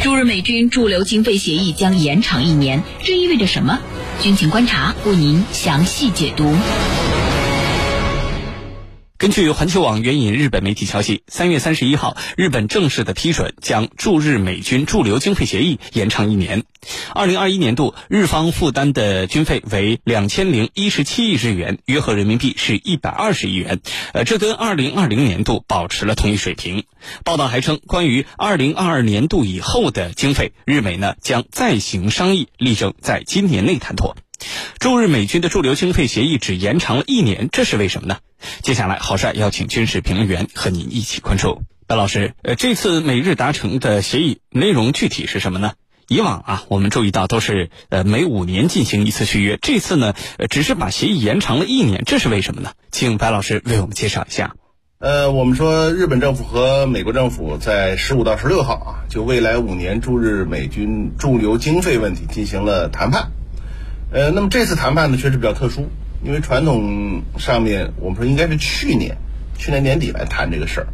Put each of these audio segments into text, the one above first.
驻日美军驻留经费协议将延长一年，这意味着什么？军情观察为您详细解读。根据环球网援引日本媒体消息，三月三十一号，日本正式的批准将驻日美军驻留经费协议延长一年。二零二一年度，日方负担的军费为两千零一十七亿日元，约合人民币是一百二十亿元。呃，这跟二零二零年度保持了同一水平。报道还称，关于二零二二年度以后的经费，日美呢将再行商议，力争在今年内谈妥。驻日美军的驻留经费协议只延长了一年，这是为什么呢？接下来，郝帅邀请军事评论员和您一起关注。白老师，呃，这次美日达成的协议内容具体是什么呢？以往啊，我们注意到都是呃每五年进行一次续约，这次呢，只是把协议延长了一年，这是为什么呢？请白老师为我们介绍一下。呃，我们说日本政府和美国政府在十五到十六号啊，就未来五年驻日美军驻留经费问题进行了谈判。呃，那么这次谈判呢，确实比较特殊，因为传统上面我们说应该是去年，去年年底来谈这个事儿，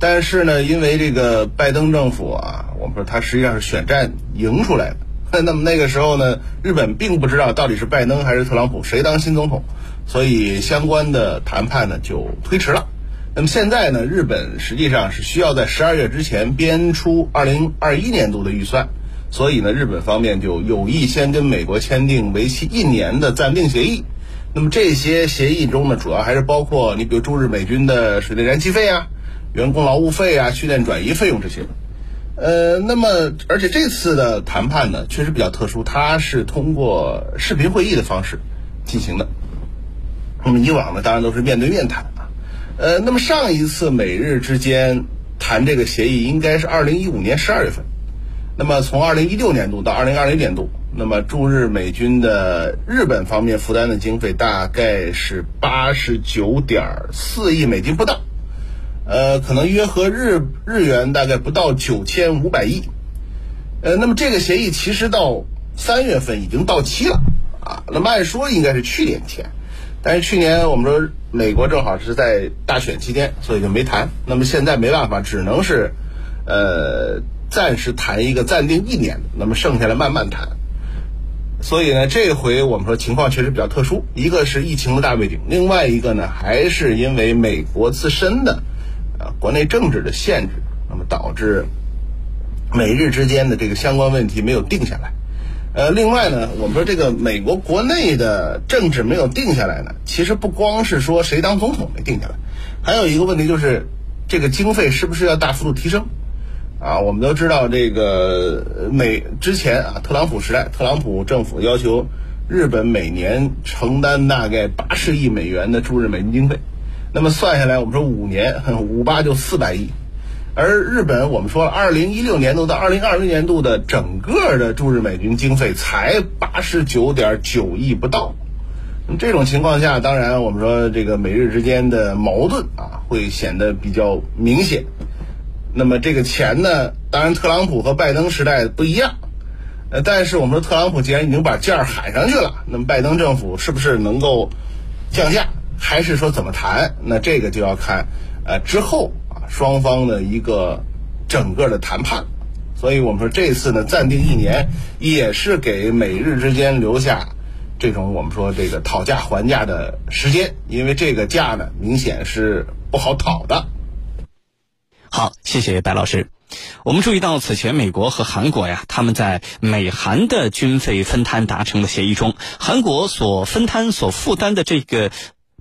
但是呢，因为这个拜登政府啊，我们说他实际上是选战赢出来的，那么那个时候呢，日本并不知道到底是拜登还是特朗普谁当新总统，所以相关的谈判呢就推迟了。那么现在呢，日本实际上是需要在十二月之前编出二零二一年度的预算。所以呢，日本方面就有意先跟美国签订为期一年的暂定协议。那么这些协议中呢，主要还是包括你比如驻日美军的水电燃气费啊、员工劳务费啊、训练转移费用这些。呃，那么而且这次的谈判呢，确实比较特殊，它是通过视频会议的方式进行的。那么以往呢，当然都是面对面谈啊。呃，那么上一次美日之间谈这个协议，应该是二零一五年十二月份。那么从二零一六年度到二零二零年度，那么驻日美军的日本方面负担的经费大概是八十九点四亿美金不到，呃，可能约合日日元大概不到九千五百亿，呃，那么这个协议其实到三月份已经到期了啊，那么按说应该是去年签，但是去年我们说美国正好是在大选期间，所以就没谈，那么现在没办法，只能是，呃。暂时谈一个暂定一年的，那么剩下来慢慢谈。所以呢，这回我们说情况确实比较特殊，一个是疫情的大背景，另外一个呢，还是因为美国自身的呃国内政治的限制，那么导致美日之间的这个相关问题没有定下来。呃，另外呢，我们说这个美国国内的政治没有定下来呢，其实不光是说谁当总统没定下来，还有一个问题就是这个经费是不是要大幅度提升。啊，我们都知道这个美之前啊，特朗普时代，特朗普政府要求日本每年承担大概八十亿美元的驻日美军经费，那么算下来，我们说五年五八就四百亿，而日本我们说了，二零一六年度到二零二零年度的整个的驻日美军经费才八十九点九亿不到，这种情况下，当然我们说这个美日之间的矛盾啊，会显得比较明显。那么这个钱呢，当然特朗普和拜登时代不一样，呃，但是我们说特朗普既然已经把价喊上去了，那么拜登政府是不是能够降价，还是说怎么谈？那这个就要看呃之后啊双方的一个整个的谈判。所以我们说这次呢暂定一年，也是给美日之间留下这种我们说这个讨价还价的时间，因为这个价呢明显是不好讨的。好，谢谢白老师。我们注意到，此前美国和韩国呀，他们在美韩的军费分摊达成的协议中，韩国所分摊、所负担的这个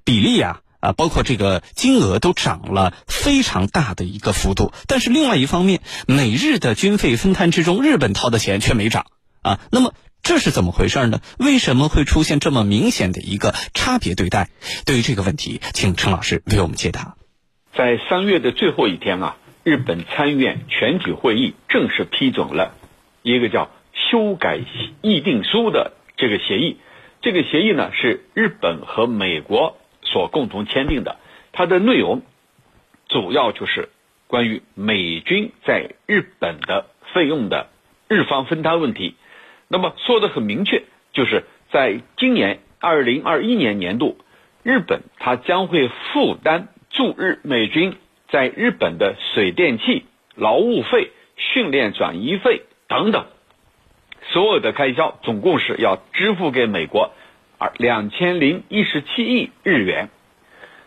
比例啊，啊，包括这个金额都涨了非常大的一个幅度。但是另外一方面，美日的军费分摊之中，日本掏的钱却没涨啊。那么这是怎么回事呢？为什么会出现这么明显的一个差别对待？对于这个问题，请陈老师为我们解答。在三月的最后一天啊。日本参议院全体会议正式批准了一个叫修改议定书的这个协议。这个协议呢是日本和美国所共同签订的。它的内容主要就是关于美军在日本的费用的日方分摊问题。那么说的很明确，就是在今年二零二一年年度，日本它将会负担驻日美军。在日本的水电气、劳务费、训练转移费等等，所有的开销总共是要支付给美国二两千零一十七亿日元。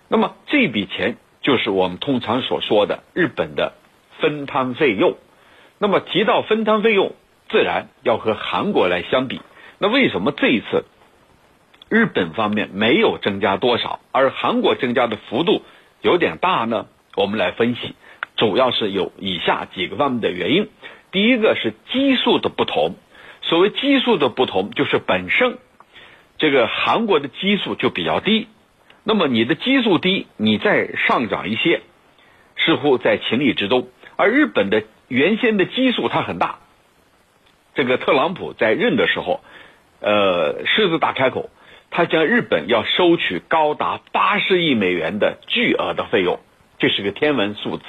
那么这笔钱就是我们通常所说的日本的分摊费用。那么提到分摊费用，自然要和韩国来相比。那为什么这一次日本方面没有增加多少，而韩国增加的幅度有点大呢？我们来分析，主要是有以下几个方面的原因。第一个是基数的不同。所谓基数的不同，就是本身这个韩国的基数就比较低，那么你的基数低，你再上涨一些，似乎在情理之中。而日本的原先的基数它很大，这个特朗普在任的时候，呃，狮子大开口，他将日本要收取高达八十亿美元的巨额的费用。这是个天文数字，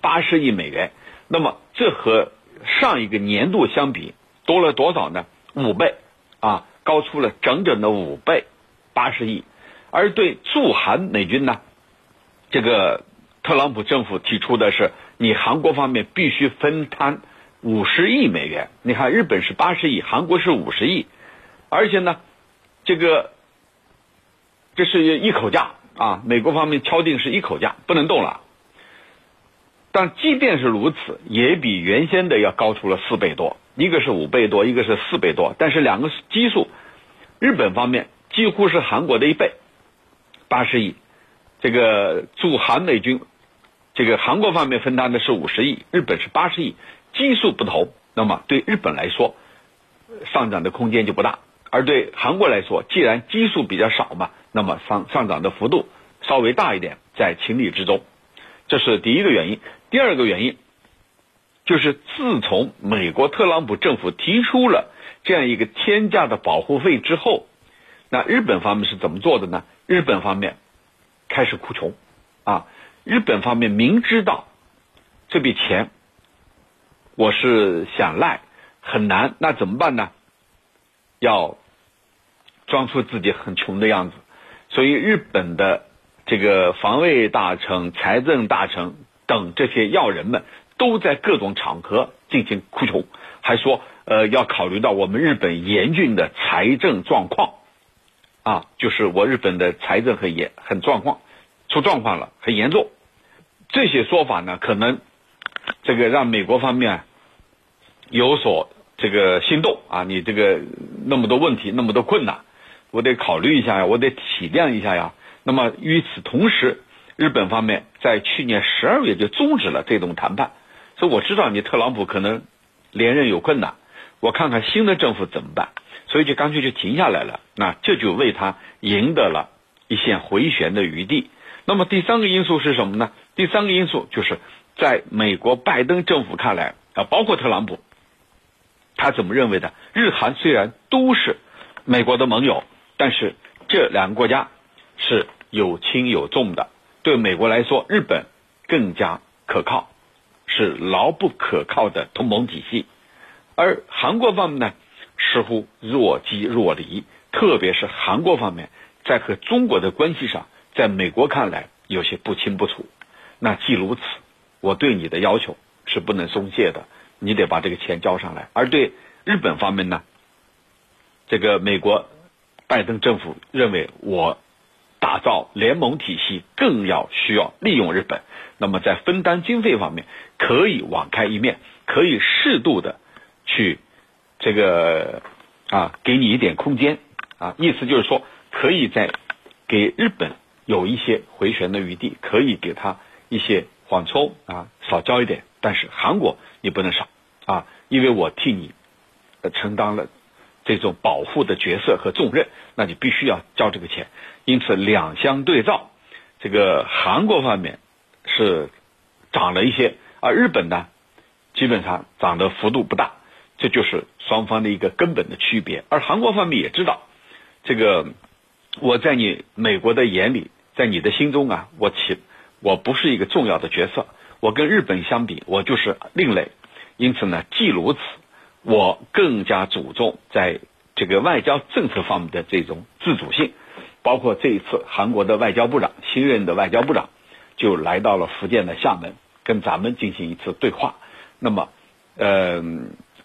八十亿美元。那么这和上一个年度相比多了多少呢？五倍啊，高出了整整的五倍，八十亿。而对驻韩美军呢，这个特朗普政府提出的是，你韩国方面必须分摊五十亿美元。你看，日本是八十亿，韩国是五十亿，而且呢，这个这是一口价。啊，美国方面敲定是一口价，不能动了。但即便是如此，也比原先的要高出了四倍多，一个是五倍多，一个是四倍多。但是两个基数，日本方面几乎是韩国的一倍，八十亿。这个驻韩美军，这个韩国方面分担的是五十亿，日本是八十亿，基数不同，那么对日本来说，上涨的空间就不大。而对韩国来说，既然基数比较少嘛。那么上上涨的幅度稍微大一点，在情理之中，这是第一个原因。第二个原因就是自从美国特朗普政府提出了这样一个天价的保护费之后，那日本方面是怎么做的呢？日本方面开始哭穷啊！日本方面明知道这笔钱我是想赖很难，那怎么办呢？要装出自己很穷的样子。所以，日本的这个防卫大臣、财政大臣等这些要人们，都在各种场合进行哭穷，还说，呃，要考虑到我们日本严峻的财政状况，啊，就是我日本的财政很严、很状况，出状况了，很严重。这些说法呢，可能这个让美国方面有所这个心动啊，你这个那么多问题，那么多困难。我得考虑一下呀，我得体谅一下呀。那么与此同时，日本方面在去年十二月就终止了这种谈判，所以我知道你特朗普可能连任有困难，我看看新的政府怎么办，所以就干脆就停下来了。那这就为他赢得了一线回旋的余地。那么第三个因素是什么呢？第三个因素就是在美国拜登政府看来啊，包括特朗普，他怎么认为的？日韩虽然都是美国的盟友。但是这两个国家是有轻有重的，对美国来说，日本更加可靠，是牢不可靠的同盟体系，而韩国方面呢，似乎若即若离，特别是韩国方面在和中国的关系上，在美国看来有些不清不楚。那既如此，我对你的要求是不能松懈的，你得把这个钱交上来。而对日本方面呢，这个美国。拜登政府认为，我打造联盟体系更要需要利用日本。那么在分担经费方面，可以网开一面，可以适度的去这个啊，给你一点空间啊。意思就是说，可以在给日本有一些回旋的余地，可以给他一些缓冲啊，少交一点。但是韩国你不能少啊，因为我替你承担了。这种保护的角色和重任，那你必须要交这个钱。因此两相对照，这个韩国方面是涨了一些，而日本呢，基本上涨的幅度不大。这就是双方的一个根本的区别。而韩国方面也知道，这个我在你美国的眼里，在你的心中啊，我起我不是一个重要的角色。我跟日本相比，我就是另类。因此呢，既如此。我更加注重在这个外交政策方面的这种自主性，包括这一次韩国的外交部长新任的外交部长就来到了福建的厦门，跟咱们进行一次对话。那么呃，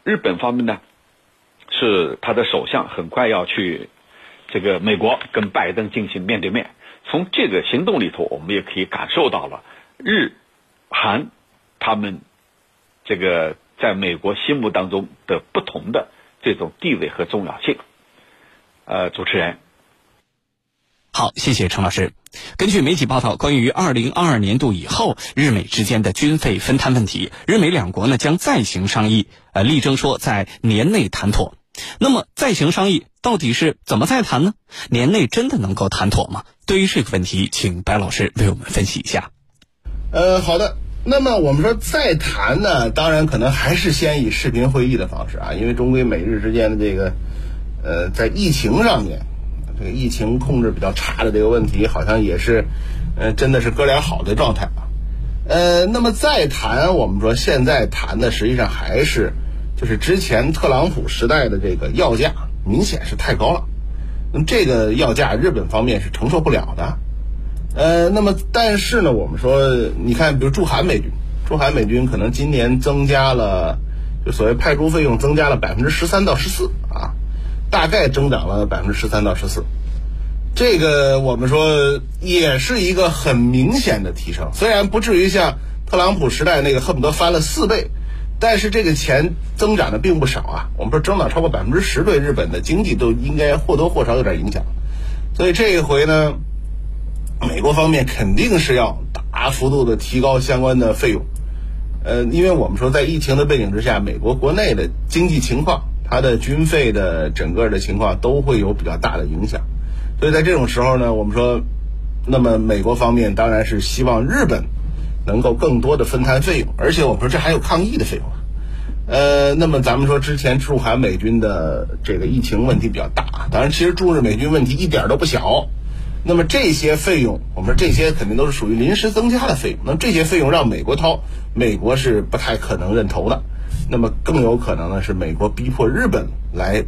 日本方面呢，是他的首相很快要去这个美国跟拜登进行面对面。从这个行动里头，我们也可以感受到了日韩他们这个在美国心目当中的不同的这种地位和重要性。呃，主持人。好，谢谢陈老师。根据媒体报道，关于二零二二年度以后日美之间的军费分摊问题，日美两国呢将再行商议，呃，力争说在年内谈妥。那么再行商议到底是怎么再谈呢？年内真的能够谈妥吗？对于这个问题，请白老师为我们分析一下。呃，好的。那么我们说再谈呢，当然可能还是先以视频会议的方式啊，因为终归美日之间的这个，呃，在疫情上面。这个疫情控制比较差的这个问题，好像也是，呃，真的是哥俩好的状态啊。呃，那么再谈，我们说现在谈的实际上还是，就是之前特朗普时代的这个要价，明显是太高了。那么这个要价，日本方面是承受不了的。呃，那么但是呢，我们说，你看，比如驻韩美军，驻韩美军可能今年增加了，就所谓派驻费用增加了百分之十三到十四啊。大概增长了百分之十三到十四，这个我们说也是一个很明显的提升，虽然不至于像特朗普时代那个恨不得翻了四倍，但是这个钱增长的并不少啊。我们说增长超过百分之十，对日本的经济都应该或多或少有点影响。所以这一回呢，美国方面肯定是要大幅度的提高相关的费用，呃，因为我们说在疫情的背景之下，美国国内的经济情况。它的军费的整个的情况都会有比较大的影响，所以在这种时候呢，我们说，那么美国方面当然是希望日本能够更多的分摊费用，而且我们说这还有抗疫的费用啊，呃，那么咱们说之前驻韩美军的这个疫情问题比较大，当然其实驻日美军问题一点都不小，那么这些费用，我们说这些肯定都是属于临时增加的费用，那么这些费用让美国掏，美国是不太可能认投的。那么更有可能呢是美国逼迫日本来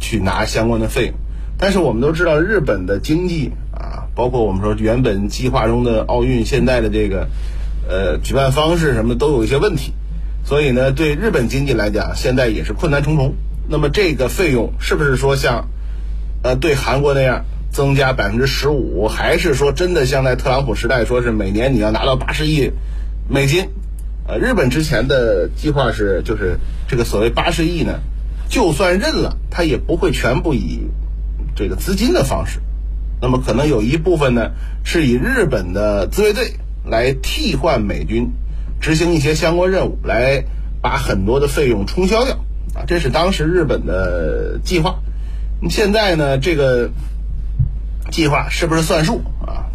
去拿相关的费用，但是我们都知道日本的经济啊，包括我们说原本计划中的奥运现在的这个呃举办方式什么都有一些问题，所以呢对日本经济来讲现在也是困难重重。那么这个费用是不是说像呃对韩国那样增加百分之十五，还是说真的像在特朗普时代说是每年你要拿到八十亿美金？呃，日本之前的计划是，就是这个所谓八十亿呢，就算认了，他也不会全部以这个资金的方式，那么可能有一部分呢，是以日本的自卫队来替换美军执行一些相关任务，来把很多的费用冲销掉啊，这是当时日本的计划。现在呢，这个计划是不是算数啊？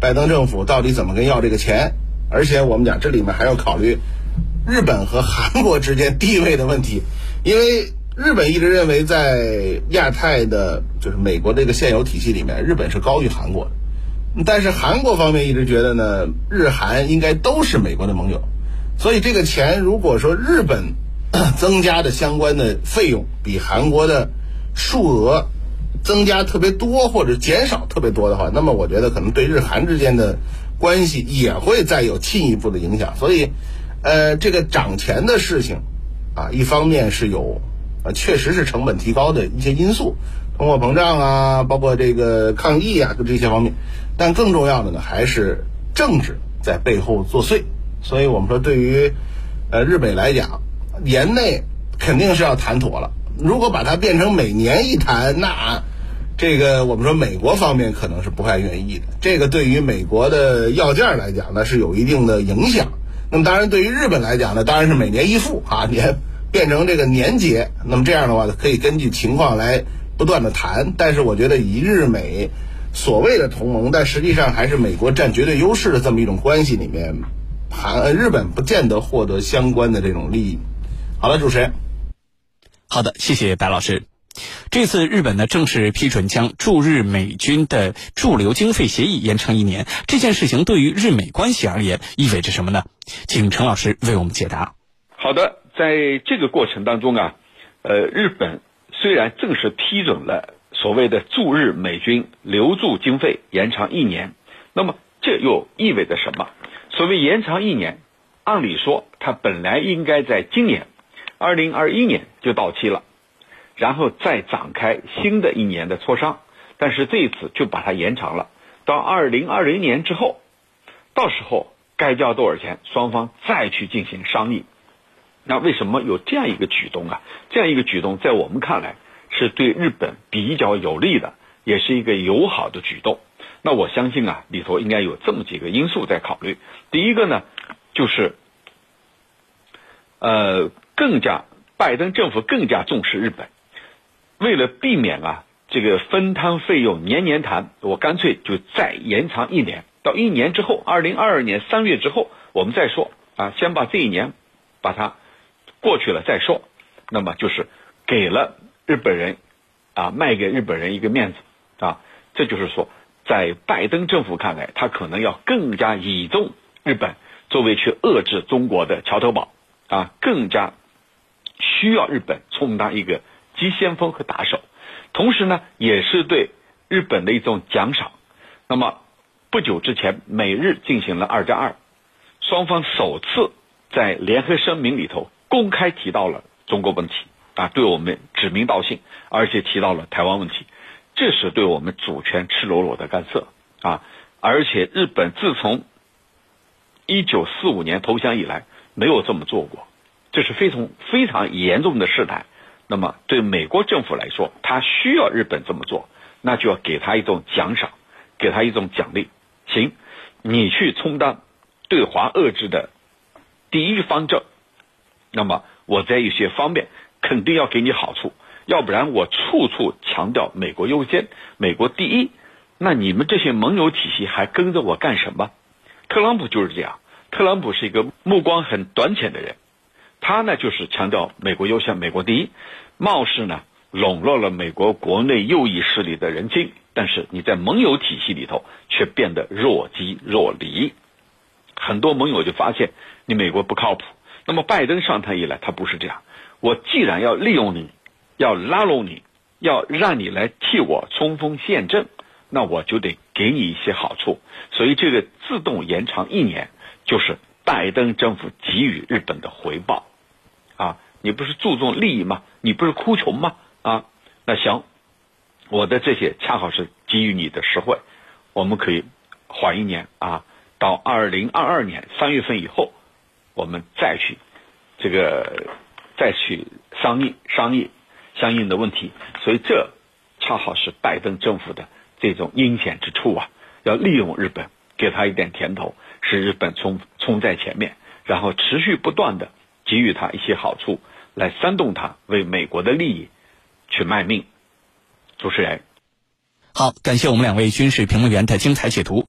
拜登政府到底怎么跟要这个钱？而且我们讲，这里面还要考虑日本和韩国之间地位的问题，因为日本一直认为在亚太的，就是美国这个现有体系里面，日本是高于韩国的。但是韩国方面一直觉得呢，日韩应该都是美国的盟友，所以这个钱如果说日本 增加的相关的费用比韩国的数额增加特别多或者减少特别多的话，那么我觉得可能对日韩之间的。关系也会再有进一步的影响，所以，呃，这个涨钱的事情，啊，一方面是有，啊，确实是成本提高的一些因素，通货膨胀啊，包括这个抗疫啊，就这些方面，但更重要的呢，还是政治在背后作祟。所以我们说，对于，呃，日本来讲，年内肯定是要谈妥了。如果把它变成每年一谈，那。这个我们说美国方面可能是不太愿意的，这个对于美国的要价来讲呢是有一定的影响。那么当然对于日本来讲呢，当然是每年一付啊，年变成这个年结。那么这样的话可以根据情况来不断的谈。但是我觉得以日美所谓的同盟，但实际上还是美国占绝对优势的这么一种关系里面，韩日本不见得获得相关的这种利益。好了，主持人。好的，谢谢白老师。这次日本呢正式批准将驻日美军的驻留经费协议延长一年，这件事情对于日美关系而言意味着什么呢？请陈老师为我们解答。好的，在这个过程当中啊，呃，日本虽然正式批准了所谓的驻日美军留驻经费延长一年，那么这又意味着什么？所谓延长一年，按理说它本来应该在今年二零二一年就到期了，然后再展开新的一年的磋商，但是这一次就把它延长了到二零二零年之后，到时候该交多少钱，双方再去进行商议。那为什么有这样一个举动啊？这样一个举动在我们看来是对日本比较有利的，也是一个友好的举动。那我相信啊，里头应该有这么几个因素在考虑。第一个呢，就是呃，更加拜登政府更加重视日本，为了避免啊这个分摊费用年年谈，我干脆就再延长一年，到一年之后，二零二二年三月之后我们再说啊，先把这一年把它。过去了再说，那么就是给了日本人啊，卖给日本人一个面子啊。这就是说，在拜登政府看来，他可能要更加倚重日本作为去遏制中国的桥头堡啊，更加需要日本充当一个急先锋和打手。同时呢，也是对日本的一种奖赏。那么不久之前，美日进行了二战二，双方首次在联合声明里头。公开提到了中国问题啊，对我们指名道姓，而且提到了台湾问题，这是对我们主权赤裸裸的干涉啊！而且日本自从一九四五年投降以来，没有这么做过，这是非常非常严重的试探。那么对美国政府来说，他需要日本这么做，那就要给他一种奖赏，给他一种奖励。行，你去充当对华遏制的第一方阵。那么我在一些方面肯定要给你好处，要不然我处处强调美国优先、美国第一，那你们这些盟友体系还跟着我干什么？特朗普就是这样，特朗普是一个目光很短浅的人，他呢就是强调美国优先、美国第一，貌似呢笼络了美国国内右翼势力的人心，但是你在盟友体系里头却变得若即若离，很多盟友就发现你美国不靠谱。那么拜登上台以来，他不是这样。我既然要利用你，要拉拢你，要让你来替我冲锋陷阵，那我就得给你一些好处。所以这个自动延长一年，就是拜登政府给予日本的回报。啊，你不是注重利益吗？你不是哭穷吗？啊，那行，我的这些恰好是给予你的实惠，我们可以缓一年啊，到二零二二年三月份以后。我们再去这个再去商议商议相应的问题，所以这恰好是拜登政府的这种阴险之处啊！要利用日本，给他一点甜头，使日本冲冲在前面，然后持续不断的给予他一些好处，来煽动他为美国的利益去卖命。主持人，好，感谢我们两位军事评论员的精彩解读。